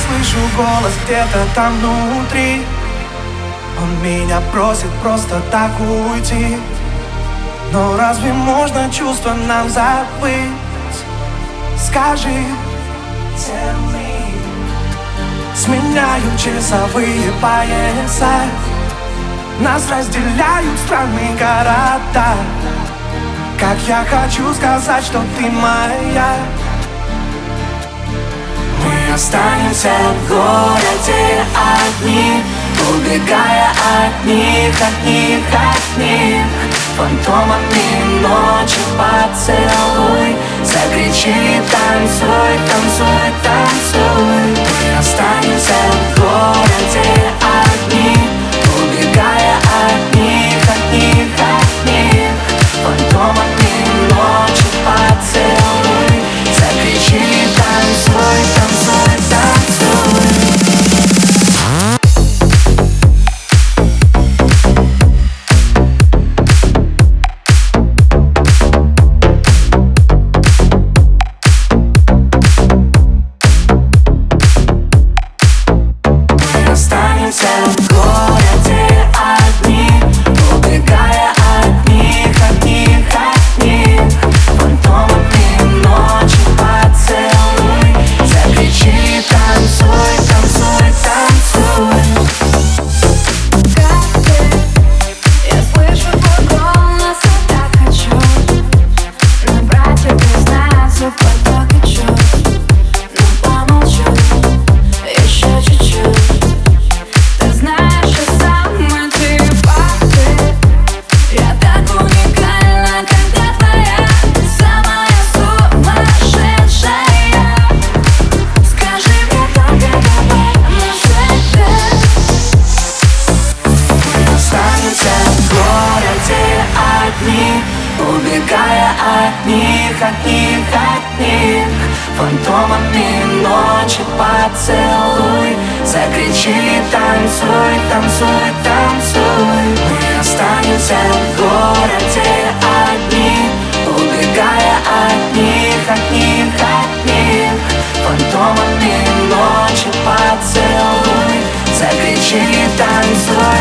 слышу голос где-то там внутри. Он меня просит просто так уйти. Но разве можно чувства нам забыть? Скажи, tell me Сменяю часовые пояса. Нас разделяют страны города. Как я хочу сказать, что ты моя останемся в городе одни Убегая от них, от них, от них. Фантомами ночи поцелуй Закричи, танцуй, танцуй, останемся них, от них, от них Фантомами ночи поцелуй. Закричи, танцуй, танцуй, танцуй. Мы останемся в городе одни Убегая от них, от них, от них. Фантомами ночи поцелуй. Закричи, танцуй,